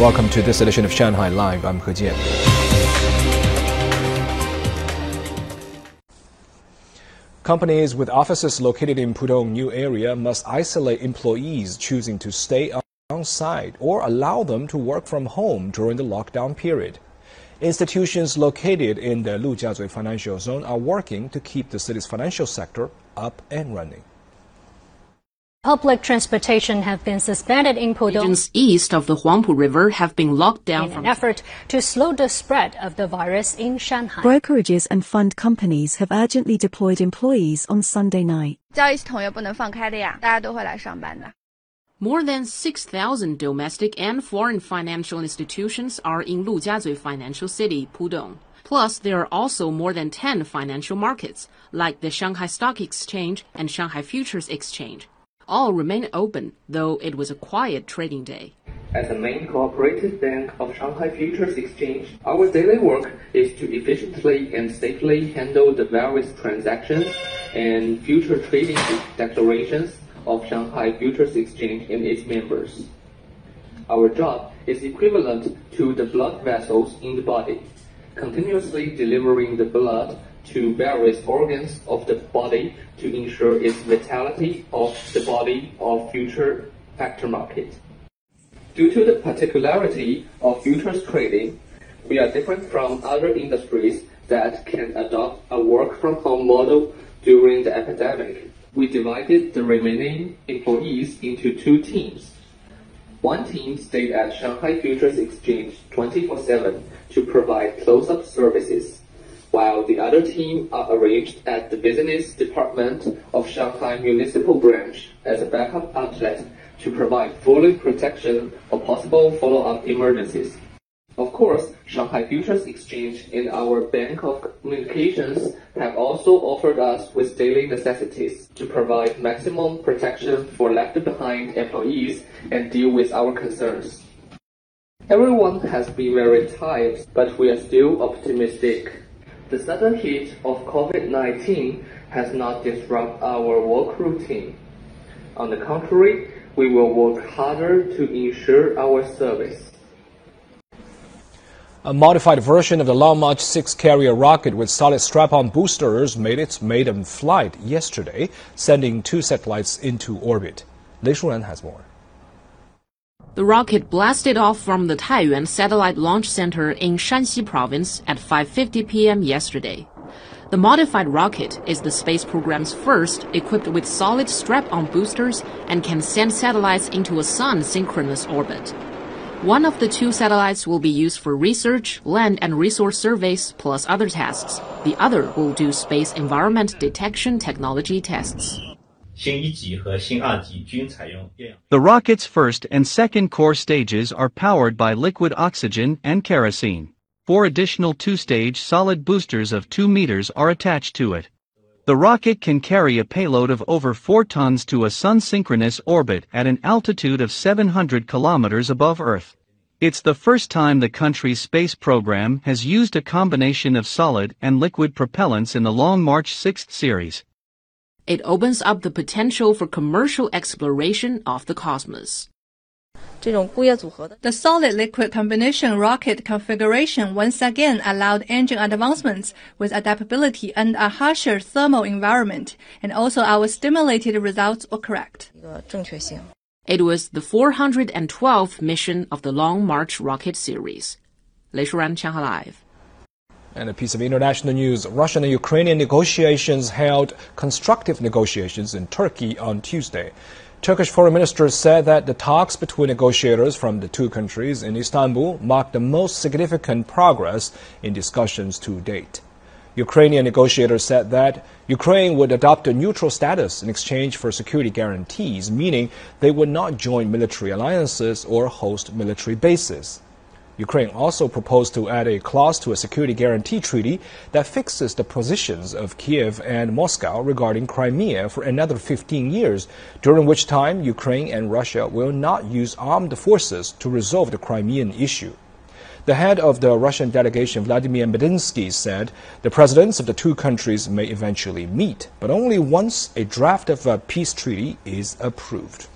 Welcome to this edition of Shanghai Live. I'm He Jian. Companies with offices located in Pudong new area must isolate employees choosing to stay on site or allow them to work from home during the lockdown period. Institutions located in the Lujiazui financial zone are working to keep the city's financial sector up and running. Public transportation have been suspended in Pudong. Regions east of the Huangpu River have been locked down in an effort to slow the spread of the virus in Shanghai. Brokerages and fund companies have urgently deployed employees on Sunday night. More than 6,000 domestic and foreign financial institutions are in Lujiazui Financial City, Pudong. Plus, there are also more than 10 financial markets, like the Shanghai Stock Exchange and Shanghai Futures Exchange. All remain open, though it was a quiet trading day. As the main cooperative bank of Shanghai Futures Exchange, our daily work is to efficiently and safely handle the various transactions and future trading declarations of Shanghai Futures Exchange and its members. Our job is equivalent to the blood vessels in the body, continuously delivering the blood to various organs of the body to ensure its vitality of the body of future factor market. Due to the particularity of futures trading, we are different from other industries that can adopt a work from home model during the epidemic. We divided the remaining employees into two teams. One team stayed at Shanghai Futures Exchange 24-7 to provide close-up services, while the other team are arranged at the business department of Shanghai Municipal Branch as a backup outlet to provide full protection for possible follow-up emergencies. Of course, Shanghai Futures Exchange and our Bank of Communications have also offered us with daily necessities to provide maximum protection for left behind employees and deal with our concerns. Everyone has been very tired, but we are still optimistic. The sudden hit of COVID-19 has not disrupted our work routine. On the contrary, we will work harder to ensure our service. A modified version of the Long March 6 carrier rocket with solid strap-on boosters made its maiden flight yesterday, sending two satellites into orbit. Lei Shuran has more. The rocket blasted off from the Taiyuan Satellite Launch Center in Shanxi Province at 5:50 p.m. yesterday. The modified rocket is the space program's first equipped with solid strap-on boosters and can send satellites into a sun synchronous orbit. One of the two satellites will be used for research, land and resource surveys, plus other tasks. The other will do space environment detection technology tests. The rocket's first and second core stages are powered by liquid oxygen and kerosene. Four additional two-stage solid boosters of 2 meters are attached to it. The rocket can carry a payload of over 4 tons to a sun-synchronous orbit at an altitude of 700 kilometers above Earth. It's the first time the country's space program has used a combination of solid and liquid propellants in the Long March 6 series It opens up the potential for commercial exploration of the cosmos. 这种固液组合的 The solid liquid combination rocket configuration once again allowed engine advancements with adaptability and a harsher thermal environment, and also our stimulated results were correct. 一个正确性。 It was the 412th mission of the Long March rocket series. 雷舒然，上海 Live。 And a piece of international news Russian and Ukrainian negotiations held constructive negotiations in Turkey on Tuesday. Turkish foreign minister said that the talks between negotiators from the two countries in Istanbul marked the most significant progress in discussions to date. Ukrainian negotiators said that Ukraine would adopt a neutral status in exchange for security guarantees, meaning they would not join military alliances or host military bases. Ukraine also proposed to add a clause to a security guarantee treaty that fixes the positions of Kiev and Moscow regarding Crimea for another 15 years, during which time Ukraine and Russia will not use armed forces to resolve the Crimean issue. The head of the Russian delegation, Vladimir Medinsky, said the presidents of the two countries may eventually meet, but only once a draft of a peace treaty is approved.